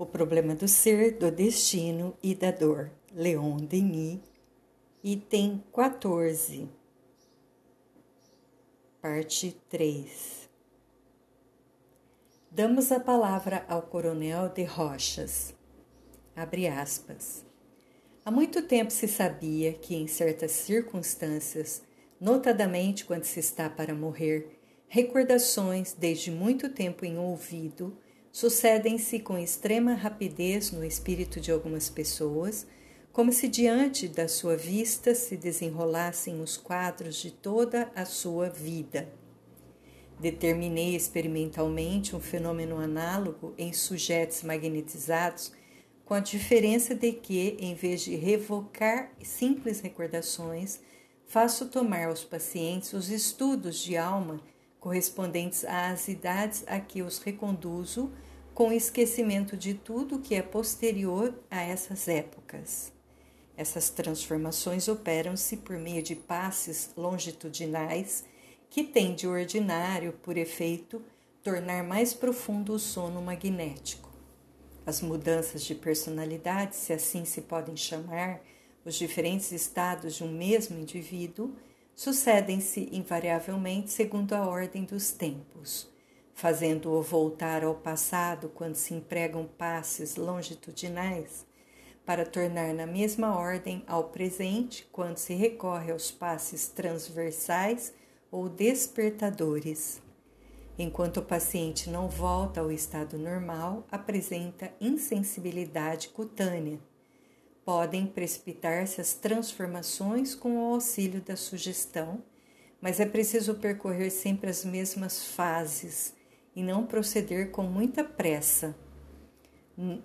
O problema do ser, do destino e da dor. Leon Denis, item 14, parte 3. Damos a palavra ao coronel de Rochas. Abre aspas. Há muito tempo se sabia que, em certas circunstâncias, notadamente quando se está para morrer, recordações, desde muito tempo em ouvido, sucedem-se com extrema rapidez no espírito de algumas pessoas, como se diante da sua vista se desenrolassem os quadros de toda a sua vida. Determinei experimentalmente um fenômeno análogo em sujeitos magnetizados, com a diferença de que, em vez de revocar simples recordações, faço tomar aos pacientes os estudos de alma correspondentes às idades a que os reconduzo, com esquecimento de tudo que é posterior a essas épocas. Essas transformações operam-se por meio de passes longitudinais que têm de ordinário, por efeito, tornar mais profundo o sono magnético. As mudanças de personalidade, se assim se podem chamar, os diferentes estados de um mesmo indivíduo, sucedem-se invariavelmente segundo a ordem dos tempos, fazendo-o voltar ao passado quando se empregam passes longitudinais, para tornar na mesma ordem ao presente quando se recorre aos passes transversais ou despertadores. Enquanto o paciente não volta ao estado normal, apresenta insensibilidade cutânea, podem precipitar-se as transformações com o auxílio da sugestão, mas é preciso percorrer sempre as mesmas fases e não proceder com muita pressa.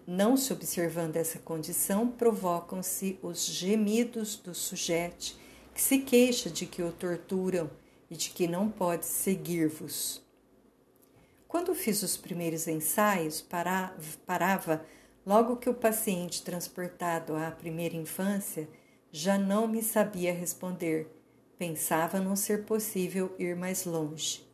Não se observando essa condição, provocam-se os gemidos do sujeito que se queixa de que o torturam e de que não pode seguir-vos. Quando fiz os primeiros ensaios, parava Logo que o paciente transportado à primeira infância já não me sabia responder, pensava não ser possível ir mais longe.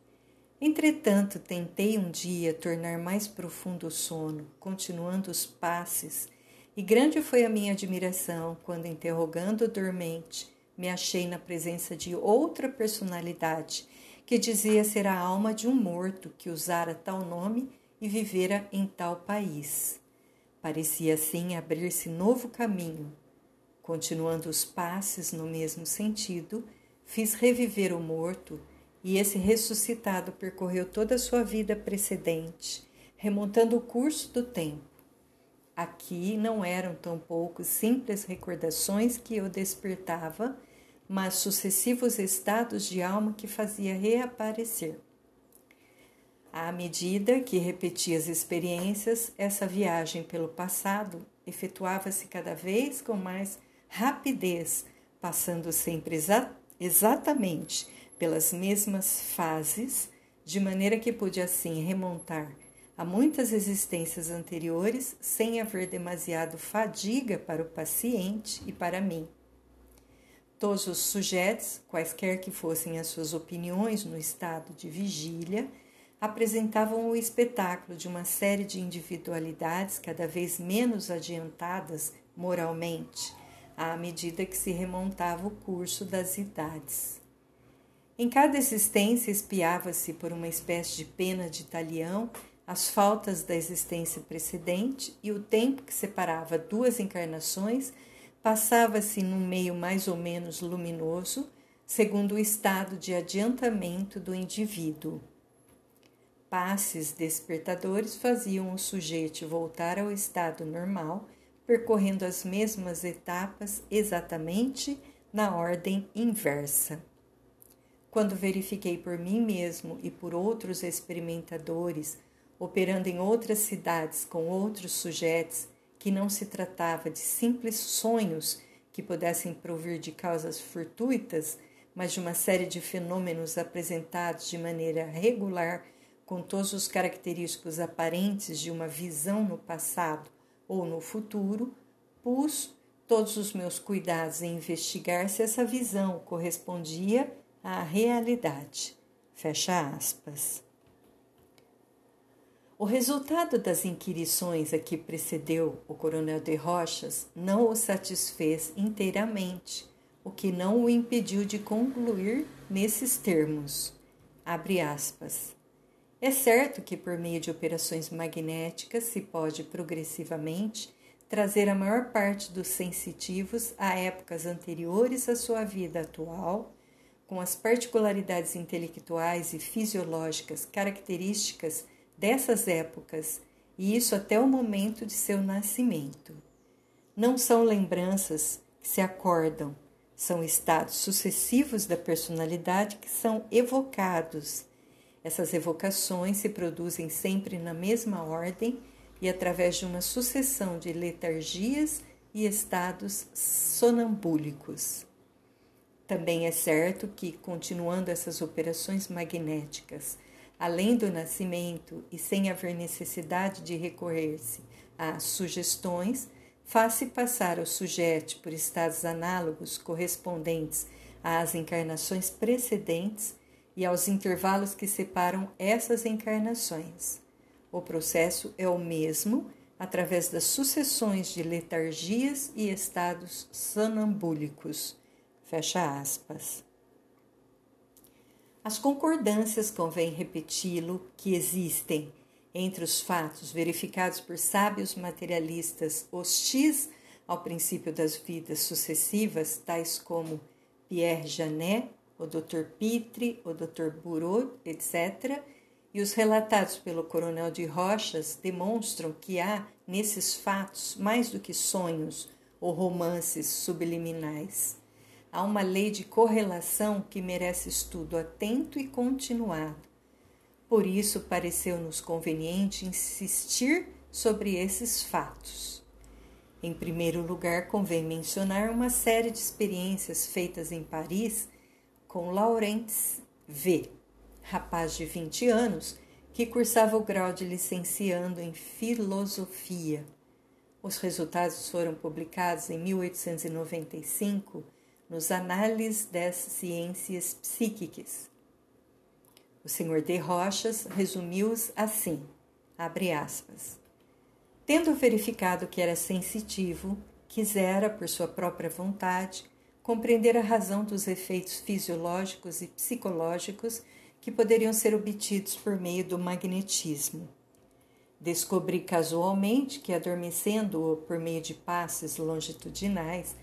Entretanto, tentei um dia tornar mais profundo o sono, continuando os passes, e grande foi a minha admiração quando, interrogando o dormente, me achei na presença de outra personalidade que dizia ser a alma de um morto que usara tal nome e vivera em tal país. Parecia assim abrir-se novo caminho. Continuando os passes no mesmo sentido, fiz reviver o morto e esse ressuscitado percorreu toda a sua vida precedente, remontando o curso do tempo. Aqui não eram tão poucos simples recordações que eu despertava, mas sucessivos estados de alma que fazia reaparecer. À medida que repetia as experiências, essa viagem pelo passado efetuava-se cada vez com mais rapidez, passando sempre exa exatamente pelas mesmas fases, de maneira que pude assim remontar a muitas existências anteriores sem haver demasiado fadiga para o paciente e para mim. Todos os sujeitos, quaisquer que fossem as suas opiniões no estado de vigília, apresentavam o espetáculo de uma série de individualidades cada vez menos adiantadas moralmente, à medida que se remontava o curso das idades. Em cada existência espiava-se por uma espécie de pena de talião as faltas da existência precedente e o tempo que separava duas encarnações passava-se num meio mais ou menos luminoso, segundo o estado de adiantamento do indivíduo passes despertadores faziam o sujeito voltar ao estado normal, percorrendo as mesmas etapas exatamente na ordem inversa. Quando verifiquei por mim mesmo e por outros experimentadores, operando em outras cidades com outros sujeitos, que não se tratava de simples sonhos que pudessem provir de causas fortuitas, mas de uma série de fenômenos apresentados de maneira regular com todos os característicos aparentes de uma visão no passado ou no futuro, pus todos os meus cuidados em investigar se essa visão correspondia à realidade. Fecha aspas. O resultado das inquirições a que precedeu o coronel de Rochas não o satisfez inteiramente, o que não o impediu de concluir nesses termos. Abre aspas. É certo que por meio de operações magnéticas se pode progressivamente trazer a maior parte dos sensitivos a épocas anteriores à sua vida atual, com as particularidades intelectuais e fisiológicas características dessas épocas, e isso até o momento de seu nascimento. Não são lembranças que se acordam, são estados sucessivos da personalidade que são evocados. Essas evocações se produzem sempre na mesma ordem e através de uma sucessão de letargias e estados sonambúlicos. Também é certo que, continuando essas operações magnéticas, além do nascimento e sem haver necessidade de recorrer-se a sugestões, faz-se passar o sujeito por estados análogos correspondentes às encarnações precedentes e aos intervalos que separam essas encarnações. O processo é o mesmo através das sucessões de letargias e estados sonambúlicos. Fecha aspas. As concordâncias, convém repeti-lo, que existem entre os fatos verificados por sábios materialistas hostis ao princípio das vidas sucessivas, tais como Pierre Janet, o Dr. Pitre, o Dr. Bureau, etc., e os relatados pelo Coronel de Rochas demonstram que há nesses fatos mais do que sonhos ou romances subliminais. Há uma lei de correlação que merece estudo atento e continuado. Por isso, pareceu-nos conveniente insistir sobre esses fatos. Em primeiro lugar, convém mencionar uma série de experiências feitas em Paris com Laurence V rapaz de 20 anos que cursava o grau de licenciando em filosofia. Os resultados foram publicados em 1895 nos Análises das Ciências Psíquicas. O senhor de Rochas resumiu-os assim, aspas. Tendo verificado que era sensitivo, quisera, por sua própria vontade, compreender a razão dos efeitos fisiológicos e psicológicos que poderiam ser obtidos por meio do magnetismo. Descobri casualmente que, adormecendo-o por meio de passes longitudinais,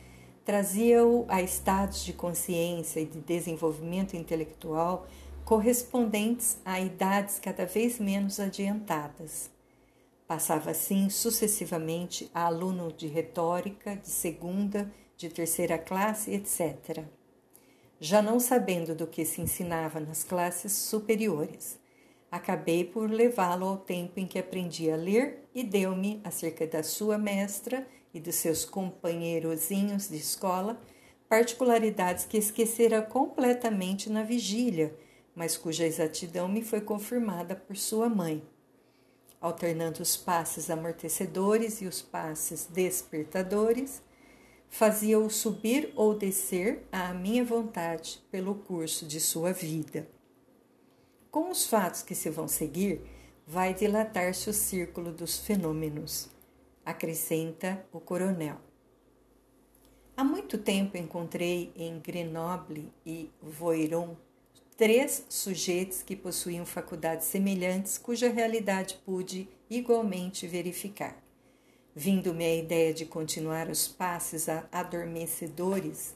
trazia-o a estados de consciência e de desenvolvimento intelectual correspondentes a idades cada vez menos adiantadas. Passava assim sucessivamente a aluno de retórica, de segunda, de terceira classe, etc já não sabendo do que se ensinava nas classes superiores. Acabei por levá-lo ao tempo em que aprendi a ler e deu-me, acerca da sua mestra e dos seus companheirozinhos de escola, particularidades que esquecera completamente na vigília, mas cuja exatidão me foi confirmada por sua mãe. Alternando os passes amortecedores e os passes despertadores, fazia-o subir ou descer à minha vontade pelo curso de sua vida. Com os fatos que se vão seguir, vai dilatar-se o círculo dos fenômenos, acrescenta o coronel. Há muito tempo encontrei em Grenoble e Voiron três sujeitos que possuíam faculdades semelhantes cuja realidade pude igualmente verificar vindo-me a ideia de continuar os passes adormecedores,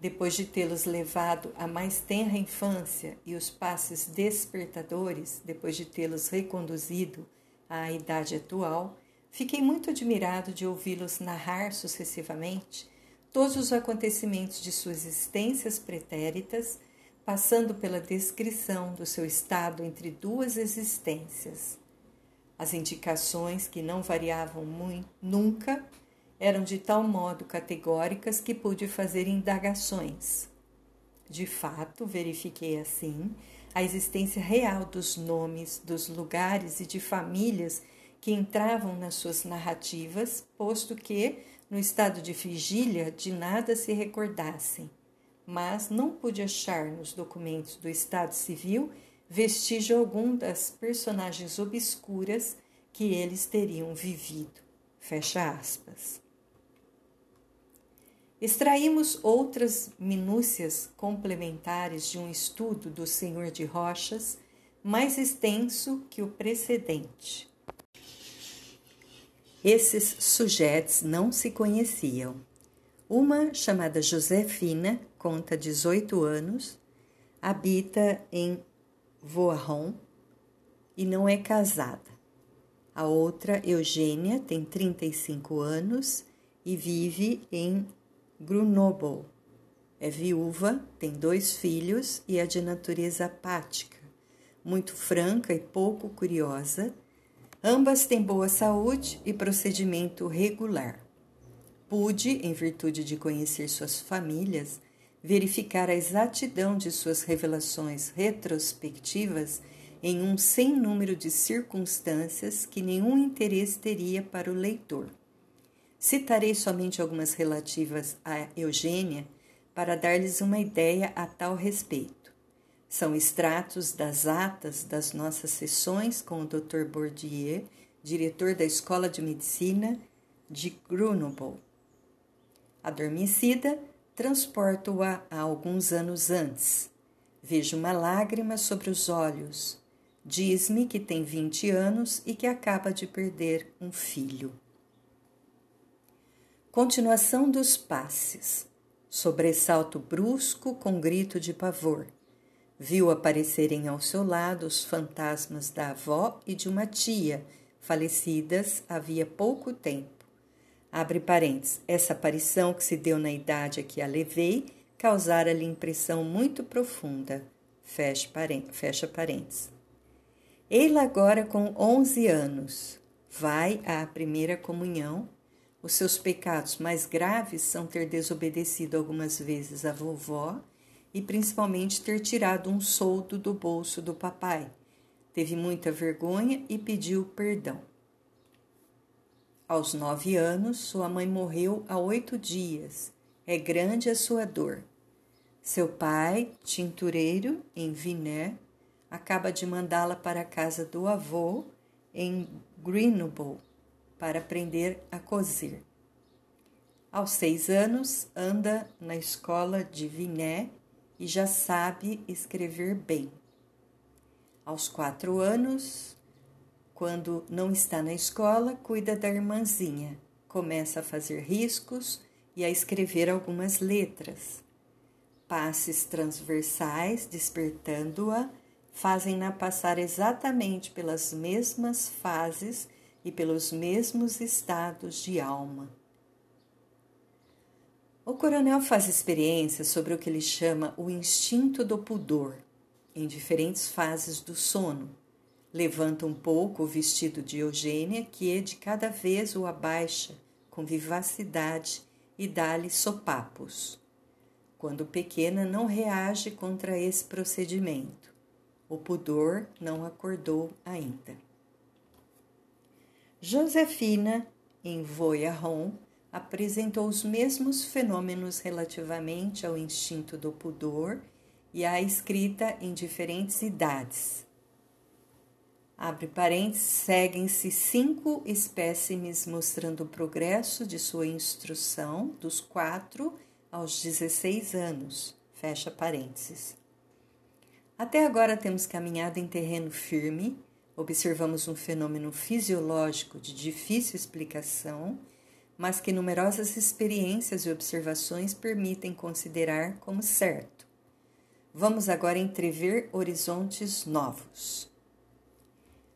depois de tê-los levado à mais tenra infância e os passes despertadores, depois de tê-los reconduzido à idade atual, fiquei muito admirado de ouvi-los narrar sucessivamente todos os acontecimentos de suas existências pretéritas, passando pela descrição do seu estado entre duas existências. As indicações, que não variavam muito, nunca, eram de tal modo categóricas que pude fazer indagações. De fato, verifiquei assim a existência real dos nomes, dos lugares e de famílias que entravam nas suas narrativas, posto que, no estado de vigília, de nada se recordassem. Mas não pude achar nos documentos do Estado Civil vestígio algum das personagens obscuras que eles teriam vivido. Fecha aspas. Extraímos outras minúcias complementares de um estudo do Senhor de Rochas mais extenso que o precedente. Esses sujeitos não se conheciam. Uma, chamada Josefina, conta 18 anos, habita em Voarron e não é casada. A outra, Eugênia, tem 35 anos e vive em Grenoble. É viúva, tem dois filhos e é de natureza apática, muito franca e pouco curiosa. Ambas têm boa saúde e procedimento regular. Pude, em virtude de conhecer suas famílias, verificar a exatidão de suas revelações retrospectivas em um sem número de circunstâncias que nenhum interesse teria para o leitor. Citarei somente algumas relativas a Eugênia para dar-lhes uma ideia a tal respeito. São extratos das atas das nossas sessões com o Dr. Bourdieu, diretor da Escola de Medicina de Grenoble. Adormecida, transporto-a a alguns anos antes. Vejo uma lágrima sobre os olhos. Diz-me que tem 20 anos e que acaba de perder um filho. Continuação dos passes. Sobressalto brusco com grito de pavor. Viu aparecerem ao seu lado os fantasmas da avó e de uma tia, falecidas havia pouco tempo. Abre parênteses. Essa aparição que se deu na idade a que a levei causara-lhe impressão muito profunda. Fecha, parênteses. Eila agora com 11 anos. Vai à primeira comunhão. Os seus pecados mais graves são ter desobedecido algumas vezes a vovó e principalmente ter tirado um soldo do bolso do papai. Teve muita vergonha e pediu perdão. Aos nove anos, sua mãe morreu há oito dias. É grande a sua dor. Seu pai, tintureiro em Viné, acaba de mandá-la para a casa do avô em Grenoble para aprender a cozer. Aos seis anos, anda na escola de Viné e já sabe escrever bem. Aos quatro anos, quando não está na escola, cuida da irmãzinha, começa a fazer riscos e a escrever algumas letras. Passes transversais, despertando-a, fazem-na passar exatamente pelas mesmas fases e pelos mesmos estados de alma. O coronel faz experiências sobre o que ele chama o instinto do pudor, em diferentes fases do sono Levanta um pouco o vestido de Eugênia, que de cada vez o abaixa com vivacidade e dá-lhe sopapos. Quando pequena, não reage contra esse procedimento. O pudor não acordou ainda. Josefina, em Voyaron, apresentou os mesmos fenômenos relativamente ao instinto do pudor e à escrita em diferentes idades Abre parênteses, seguem-se cinco espécimes mostrando o progresso de sua instrução dos 4 aos 16 anos. Fecha parênteses. Até agora temos caminhado em terreno firme, observamos um fenômeno fisiológico de difícil explicação, mas que numerosas experiências e observações permitem considerar como certo. Vamos agora entrever horizontes novos.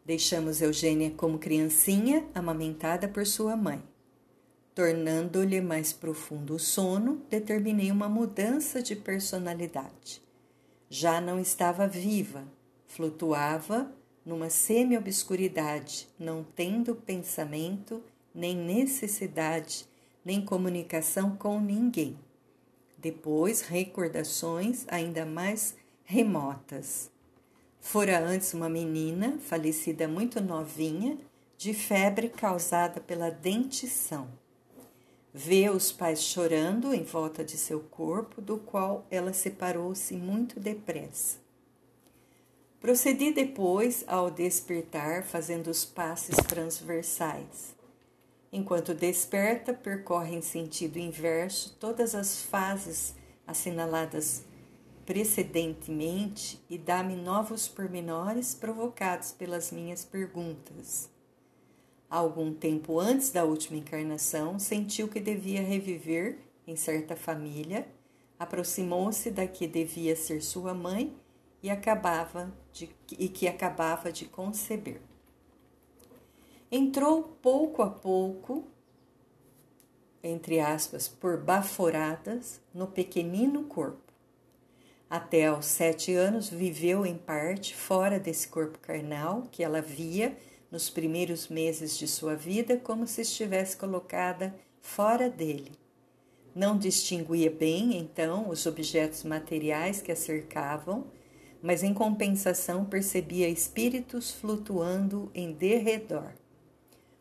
Deixamos Eugênia como criancinha amamentada por sua mãe. Tornando-lhe mais profundo o sono, determinei uma mudança de personalidade. Já não estava viva, flutuava numa semi-obscuridade, não tendo pensamento, nem necessidade, nem comunicação com ninguém. Depois, recordações ainda mais remotas. Fora antes uma menina, falecida muito novinha, de febre causada pela dentição. Vê os pais chorando em volta de seu corpo, do qual ela separou-se muito depressa. Procedi depois ao despertar, fazendo os passes transversais. Enquanto desperta, percorre em sentido inverso todas as fases assinaladas precedentemente e dá-me novos pormenores provocados pelas minhas perguntas. Algum tempo antes da última encarnação, sentiu que devia reviver em certa família, aproximou-se da que devia ser sua mãe e acabava de, e que acabava de conceber. Entrou pouco a pouco, entre aspas, por baforadas, no pequenino corpo até aos sete anos, viveu em parte fora desse corpo carnal que ela via nos primeiros meses de sua vida como se estivesse colocada fora dele. Não distinguia bem, então, os objetos materiais que a cercavam, mas em compensação percebia espíritos flutuando em derredor.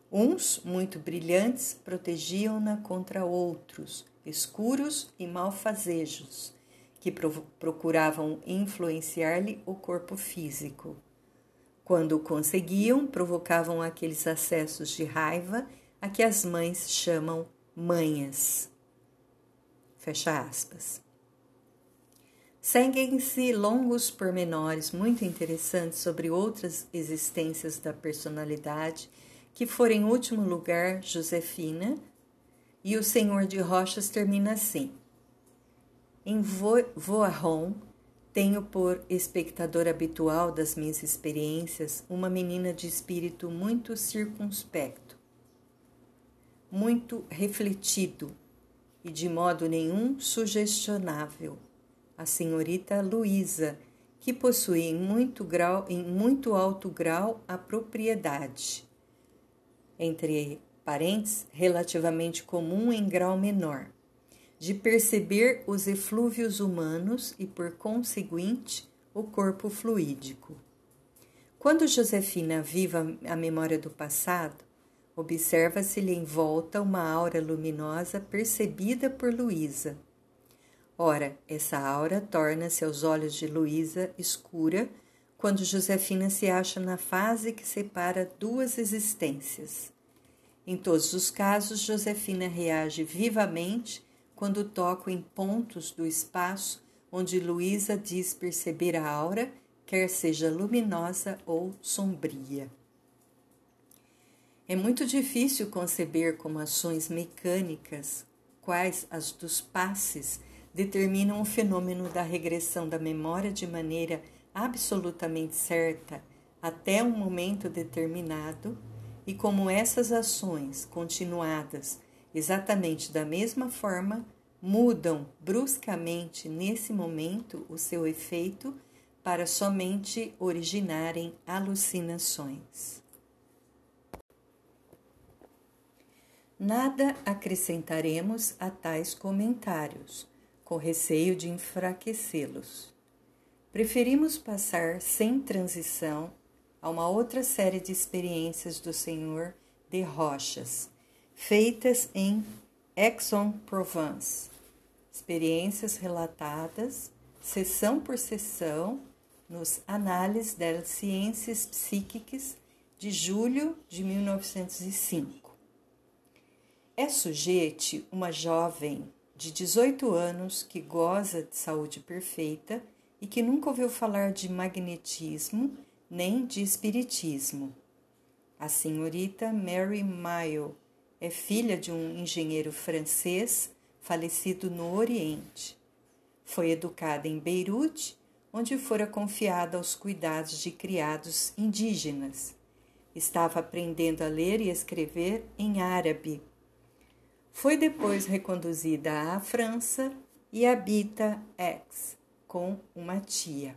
Uns, muito brilhantes, protegiam-na contra outros, escuros e malfazejos que procuravam influenciar-lhe o corpo físico. Quando o conseguiam, provocavam aqueles acessos de raiva a que as mães chamam manhas. Fecha aspas. Seguem-se longos pormenores muito interessantes sobre outras existências da personalidade, que foram em último lugar Josefina, e o Senhor de Rochas termina assim. Em Voarron, tenho por espectador habitual das minhas experiências uma menina de espírito muito circunspecto, muito refletido e de modo nenhum sugestionável, a senhorita Luísa, que possui em muito, grau, em muito alto grau a propriedade, entre parentes, relativamente comum em grau menor de perceber os eflúvios humanos e, por conseguinte, o corpo fluídico. Quando Josefina viva a memória do passado, observa-se-lhe em volta uma aura luminosa percebida por Luísa. Ora, essa aura torna-se aos olhos de Luísa escura quando Josefina se acha na fase que separa duas existências. Em todos os casos, Josefina reage vivamente quando toco em pontos do espaço onde Luísa diz perceber a aura, quer seja luminosa ou sombria. É muito difícil conceber como ações mecânicas, quais as dos passes, determinam o fenômeno da regressão da memória de maneira absolutamente certa até um momento determinado, e como essas ações continuadas exatamente da mesma forma, mudam bruscamente nesse momento o seu efeito para somente originarem alucinações. Nada acrescentaremos a tais comentários, com receio de enfraquecê-los. Preferimos passar sem transição a uma outra série de experiências do Senhor de Rochas, feitas em Aix-en-Provence. Experiências relatadas, sessão por sessão, nos Análises das Ciências Psíquicas de julho de 1905. É sujeite uma jovem de 18 anos que goza de saúde perfeita e que nunca ouviu falar de magnetismo nem de espiritismo. A senhorita Mary Mayo é filha de um engenheiro francês falecido no Oriente. Foi educada em Beirute, onde fora confiada aos cuidados de criados indígenas. Estava aprendendo a ler e escrever em árabe. Foi depois reconduzida à França e habita Aix com uma tia.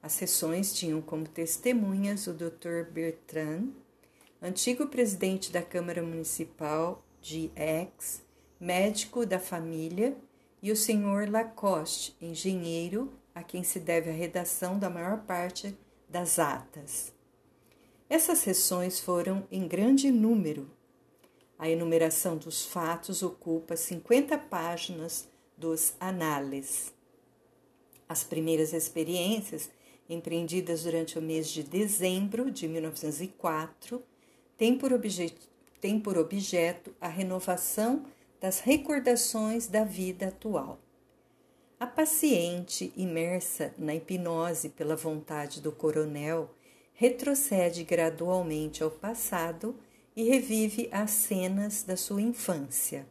As sessões tinham como testemunhas o Dr. Bertrand, antigo presidente da Câmara Municipal de Aix, médico da família, e o senhor Lacoste, engenheiro, a quem se deve a redação da maior parte das atas. Essas sessões foram em grande número. A enumeração dos fatos ocupa 50 páginas dos análises. As primeiras experiências empreendidas durante o mês de dezembro de 1904, têm por, têm por objeto a renovação das recordações da vida atual. A paciente, imersa na hipnose pela vontade do coronel, retrocede gradualmente ao passado e revive as cenas da sua infância.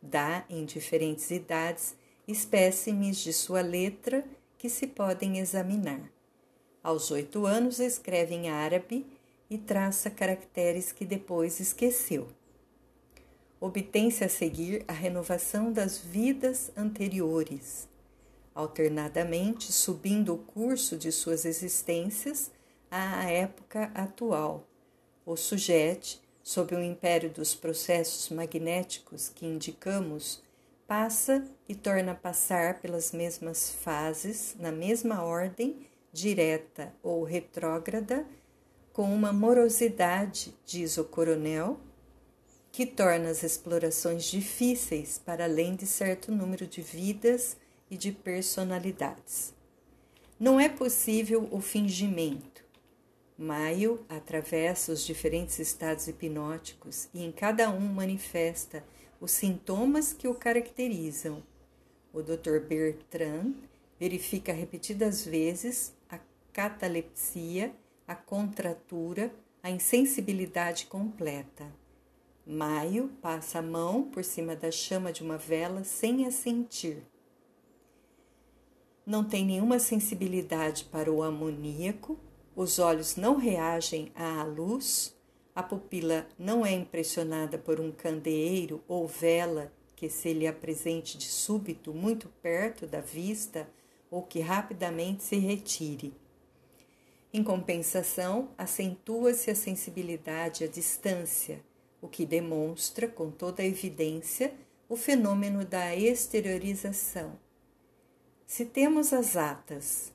Dá, em diferentes idades, espécimes de sua letra que se podem examinar. Aos oito anos, escreve em árabe e traça caracteres que depois esqueceu. Obtém-se a seguir a renovação das vidas anteriores, alternadamente subindo o curso de suas existências à época atual. O sujeito, sob o império dos processos magnéticos que indicamos, passa e torna a passar pelas mesmas fases, na mesma ordem, direta ou retrógrada, com uma morosidade, diz o coronel, que torna as explorações difíceis para além de certo número de vidas e de personalidades. Não é possível o fingimento. Maio atravessa os diferentes estados hipnóticos e em cada um manifesta os sintomas que o caracterizam. O Dr. Bertrand verifica repetidas vezes a catalepsia, a contratura, a insensibilidade completa. Maio passa a mão por cima da chama de uma vela sem a sentir. Não tem nenhuma sensibilidade para o amoníaco, os olhos não reagem à luz, a pupila não é impressionada por um candeeiro ou vela que se lhe apresente de súbito muito perto da vista ou que rapidamente se retire. Em compensação, acentua-se a sensibilidade à distância, o que demonstra com toda a evidência o fenômeno da exteriorização. Se temos as atas,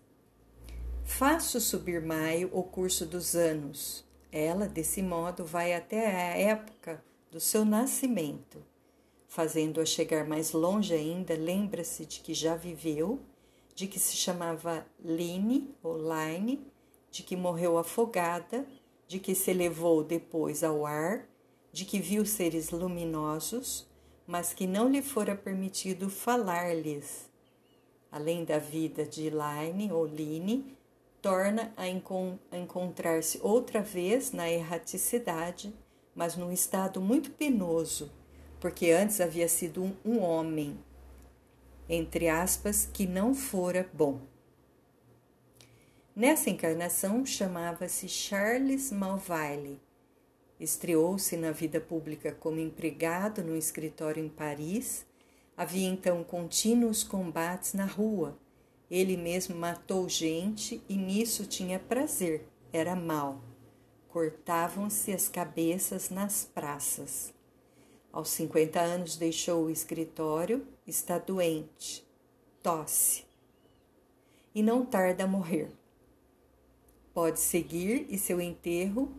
faço subir maio o curso dos anos. Ela, desse modo, vai até a época do seu nascimento. Fazendo-a chegar mais longe ainda, lembra-se de que já viveu, de que se chamava Line ou Line, de que morreu afogada, de que se elevou depois ao ar, de que viu seres luminosos, mas que não lhe fora permitido falar-lhes além da vida de Line ou Line, torna a, a encontrar-se outra vez na erraticidade, mas num estado muito penoso, porque antes havia sido um, um homem, entre aspas, que não fora bom. Nessa encarnação chamava-se Charles Malvaile. Estreou-se na vida pública como empregado no escritório em Paris Havia então contínuos combates na rua. Ele mesmo matou gente e nisso tinha prazer. Era mal. Cortavam-se as cabeças nas praças. Aos 50 anos deixou o escritório, está doente, tosse. E não tarda a morrer. Pode seguir e seu enterro,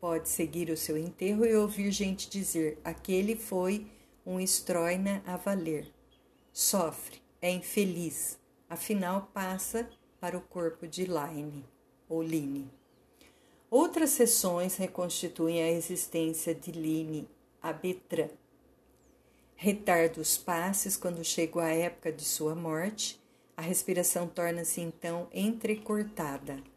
pode seguir o seu enterro e ouvir gente dizer: aquele foi um estroina a valer. Sofre, é infeliz, afinal passa para o corpo de Line ou Line. Outras sessões reconstituem a existência de Line, a Betra. Retarda os passes quando chega a época de sua morte, a respiração torna-se então entrecortada.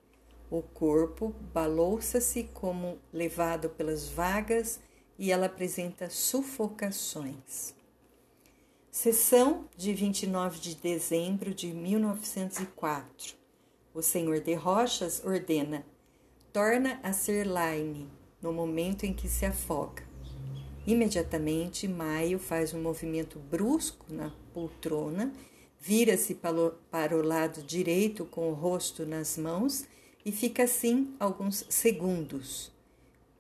O corpo balouça-se como levado pelas vagas e ela apresenta sufocações. Sessão de 29 de dezembro de 1904. O senhor de Rochas ordena: torna a ser Line no momento em que se afoga. Imediatamente, Maio faz um movimento brusco na poltrona, vira-se para o lado direito com o rosto nas mãos e fica assim alguns segundos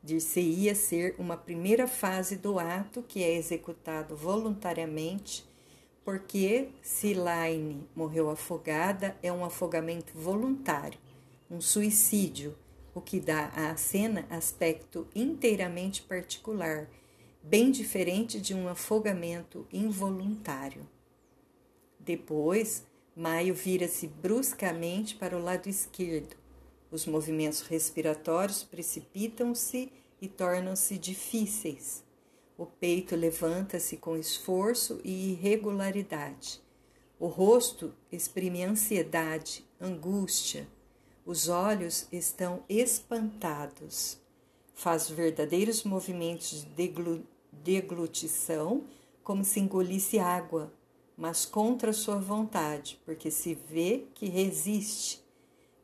dir-se-ia ser uma primeira fase do ato que é executado voluntariamente, porque se Laine morreu afogada, é um afogamento voluntário, um suicídio, o que dá à cena aspecto inteiramente particular, bem diferente de um afogamento involuntário. Depois, Maio vira-se bruscamente para o lado esquerdo. Os movimentos respiratórios precipitam-se e tornam-se difíceis. O peito levanta-se com esforço e irregularidade. O rosto exprime ansiedade, angústia. Os olhos estão espantados. Faz verdadeiros movimentos de deglutição, como se engolisse água, mas contra sua vontade, porque se vê que resiste.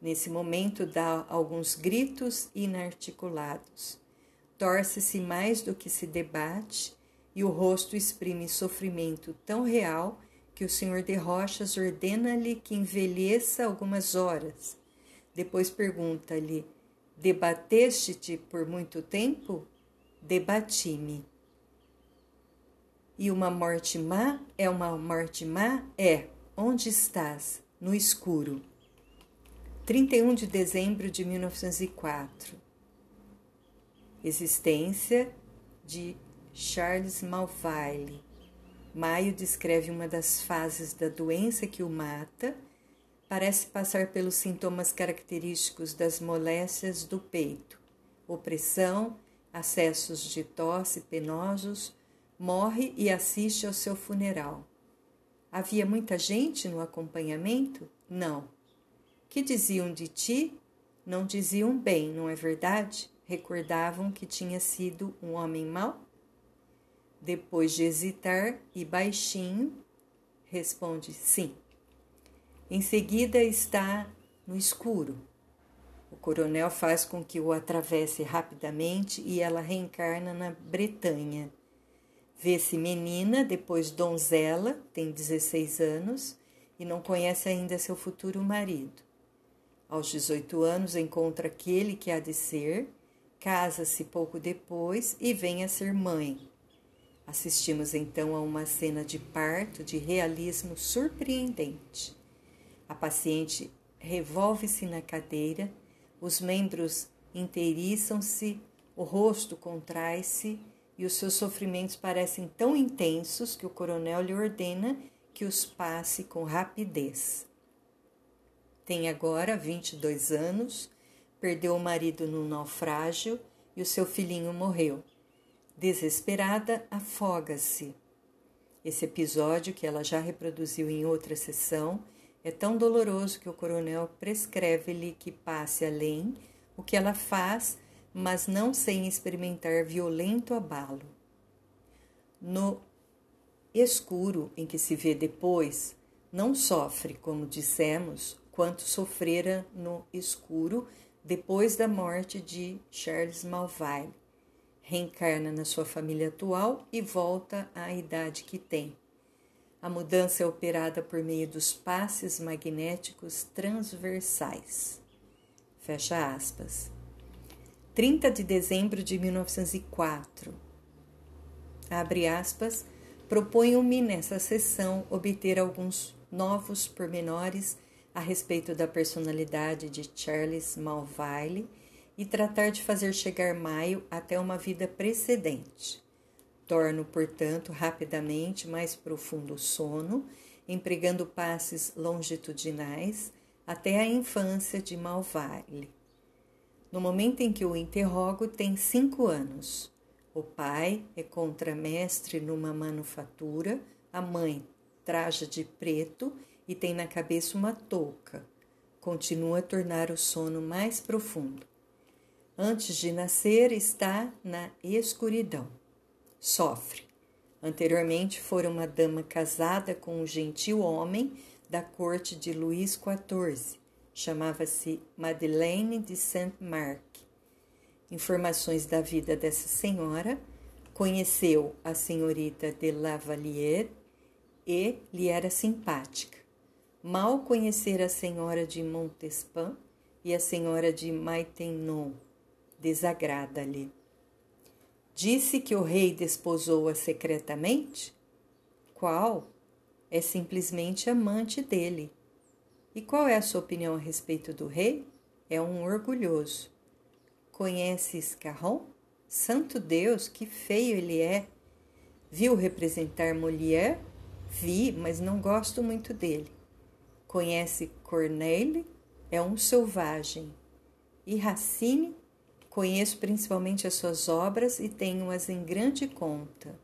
Nesse momento dá alguns gritos inarticulados torce-se mais do que se debate, e o rosto exprime sofrimento tão real que o senhor de Rochas ordena-lhe que envelheça algumas horas. Depois pergunta-lhe: Debateste-te por muito tempo? Debati-me. E uma morte má é uma morte má? É. Onde estás? No escuro. 31 de dezembro de 1904 Existência de Charles Malvaile. Maio descreve uma das fases da doença que o mata. Parece passar pelos sintomas característicos das moléstias do peito, opressão, acessos de tosse penosos, morre e assiste ao seu funeral. Havia muita gente no acompanhamento? Não. Que diziam de ti? Não diziam bem, não é verdade? recordavam que tinha sido um homem mau? Depois de hesitar e baixinho, responde sim. Em seguida está no escuro. O coronel faz com que o atravesse rapidamente e ela reencarna na Bretanha. Vê-se menina, depois donzela, tem 16 anos e não conhece ainda seu futuro marido. Aos 18 anos encontra aquele que há de ser Casa-se pouco depois e vem a ser mãe. Assistimos então a uma cena de parto de realismo surpreendente. A paciente revolve-se na cadeira, os membros inteiriçam-se, o rosto contrai-se e os seus sofrimentos parecem tão intensos que o coronel lhe ordena que os passe com rapidez. Tem agora 22 anos, perdeu o marido num naufrágio e o seu filhinho morreu. Desesperada, afoga-se. Esse episódio, que ela já reproduziu em outra sessão, é tão doloroso que o coronel prescreve-lhe que passe além, o que ela faz, mas não sem experimentar violento abalo. No escuro em que se vê depois, não sofre, como dissemos, quanto sofrera no escuro depois da morte de Charles Malvaille. Reencarna na sua família atual e volta à idade que tem. A mudança é operada por meio dos passes magnéticos transversais. Fecha aspas. 30 de dezembro de 1904. Abre aspas. Proponho-me nessa sessão obter alguns novos pormenores a respeito da personalidade de Charles Malvaile e tratar de fazer chegar Maio até uma vida precedente. Torno, portanto, rapidamente mais profundo o sono, empregando passes longitudinais até a infância de Malvaile. No momento em que o interrogo, tem cinco anos. O pai é contramestre numa manufatura, a mãe traja de preto e tem na cabeça uma touca. Continua a tornar o sono mais profundo. Antes de nascer, está na escuridão. Sofre. Anteriormente fora uma dama casada com um gentil homem da corte de Luís XIV. Chamava-se Madeleine de Saint-Marc. Informações da vida dessa senhora. Conheceu a senhorita de Lavalier e lhe era simpática. Mal conhecer a senhora de Montespan e a senhora de Maitenon, desagrada-lhe. Disse que o rei desposou-a secretamente? Qual? É simplesmente amante dele. E qual é a sua opinião a respeito do rei? É um orgulhoso. Conhece Escarron? Santo Deus, que feio ele é! Viu representar Molière? Vi, mas não gosto muito dele. Conhece Corneille, é um selvagem. E Racine, conheço principalmente as suas obras e tenho-as em grande conta.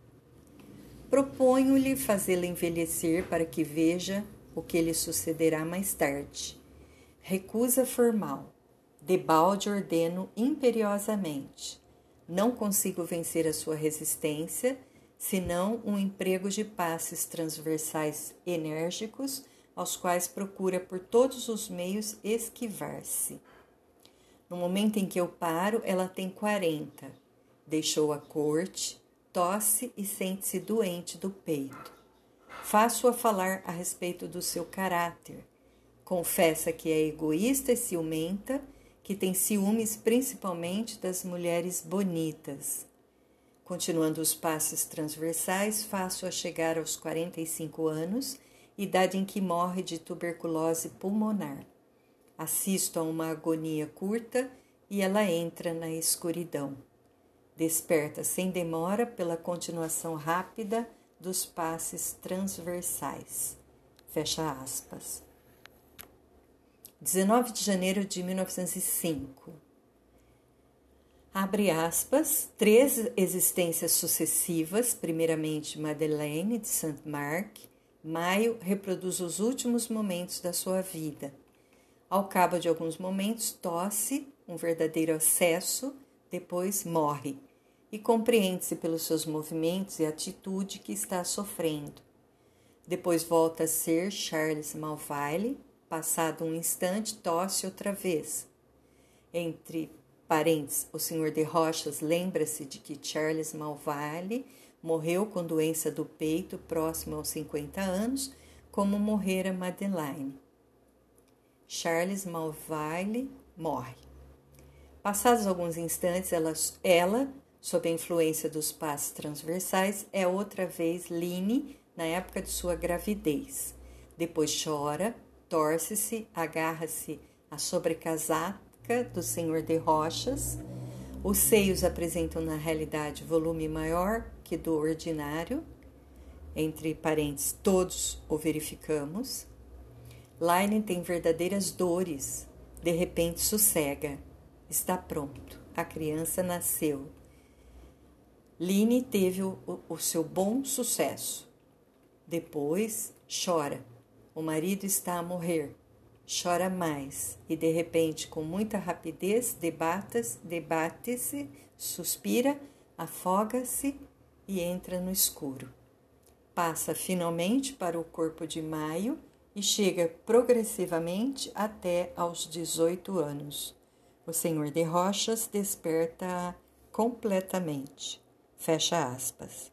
Proponho-lhe fazê-la envelhecer para que veja o que lhe sucederá mais tarde. Recusa formal. Debalde ordeno imperiosamente. Não consigo vencer a sua resistência, senão um emprego de passes transversais enérgicos, aos quais procura por todos os meios esquivar-se. No momento em que eu paro, ela tem quarenta. Deixou a corte, tosse e sente-se doente do peito. Faço-a falar a respeito do seu caráter. Confessa que é egoísta e ciumenta, que tem ciúmes principalmente das mulheres bonitas. Continuando os passos transversais, faço-a chegar aos 45 anos, idade em que morre de tuberculose pulmonar. Assisto a uma agonia curta e ela entra na escuridão. Desperta sem demora pela continuação rápida dos passes transversais. Fecha aspas. 19 de janeiro de 1905. Abre aspas, três existências sucessivas, primeiramente Madeleine de Saint-Marc, Maio reproduz os últimos momentos da sua vida. Ao cabo de alguns momentos, tosse, um verdadeiro acesso, depois morre e compreende-se pelos seus movimentos e atitude que está sofrendo. Depois volta a ser Charles Malvaile, passado um instante, tosse outra vez. Entre parentes, o senhor de Rochas lembra-se de que Charles Malvaile morreu com doença do peito próximo aos 50 anos, como morrera Madeleine. Charles Malvaile morre. Passados alguns instantes, ela, ela sob a influência dos passos transversais, é outra vez Line na época de sua gravidez. Depois chora, torce-se, agarra-se à sobrecasaca do Senhor de Rochas. Os seios apresentam na realidade volume maior que do ordinário. Entre parênteses, todos o verificamos. Line tem verdadeiras dores. De repente sossega. Está pronto. A criança nasceu. Line teve o, o seu bom sucesso. Depois chora. O marido está a morrer. Chora mais e de repente, com muita rapidez, debate-se, suspira, afoga-se e entra no escuro. Passa finalmente para o corpo de Maio e chega progressivamente até aos 18 anos. O senhor de Rochas desperta completamente. Fecha aspas.